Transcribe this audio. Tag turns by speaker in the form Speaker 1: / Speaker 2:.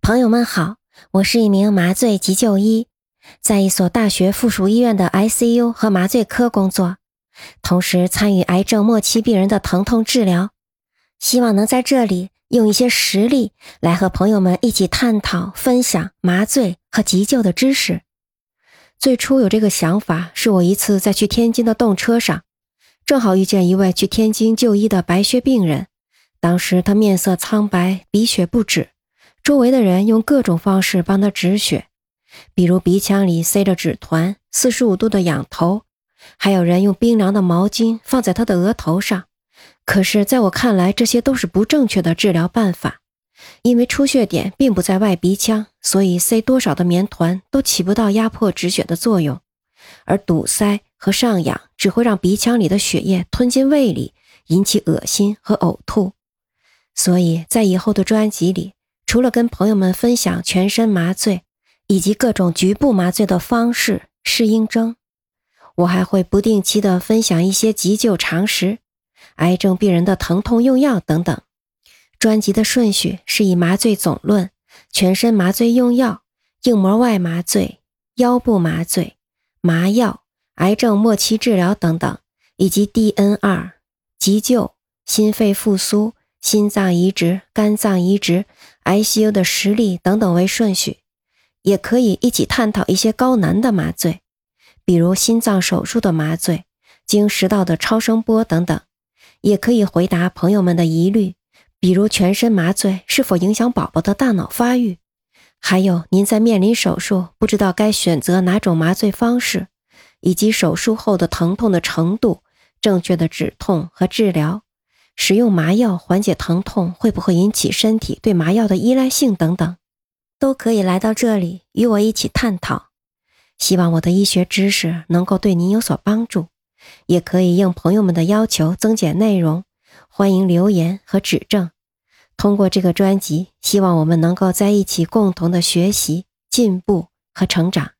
Speaker 1: 朋友们好，我是一名麻醉急救医，在一所大学附属医院的 ICU 和麻醉科工作，同时参与癌症末期病人的疼痛治疗。希望能在这里用一些实例来和朋友们一起探讨、分享麻醉和急救的知识。最初有这个想法，是我一次在去天津的动车上，正好遇见一位去天津就医的白血病人。当时他面色苍白，鼻血不止。周围的人用各种方式帮他止血，比如鼻腔里塞着纸团，四十五度的仰头，还有人用冰凉的毛巾放在他的额头上。可是，在我看来，这些都是不正确的治疗办法，因为出血点并不在外鼻腔，所以塞多少的棉团都起不到压迫止血的作用，而堵塞和上氧只会让鼻腔里的血液吞进胃里，引起恶心和呕吐。所以在以后的专辑里。除了跟朋友们分享全身麻醉以及各种局部麻醉的方式、适应症，我还会不定期的分享一些急救常识、癌症病人的疼痛用药等等。专辑的顺序是以麻醉总论、全身麻醉用药、硬膜外麻醉、腰部麻醉、麻药、癌症末期治疗等等，以及 DNR、急救、心肺复苏。心脏移植、肝脏移植、ICU 的实例等等为顺序，也可以一起探讨一些高难的麻醉，比如心脏手术的麻醉、经食道的超声波等等。也可以回答朋友们的疑虑，比如全身麻醉是否影响宝宝的大脑发育，还有您在面临手术不知道该选择哪种麻醉方式，以及手术后的疼痛的程度、正确的止痛和治疗。使用麻药缓解疼痛会不会引起身体对麻药的依赖性等等，都可以来到这里与我一起探讨。希望我的医学知识能够对您有所帮助，也可以应朋友们的要求增减内容，欢迎留言和指正。通过这个专辑，希望我们能够在一起共同的学习、进步和成长。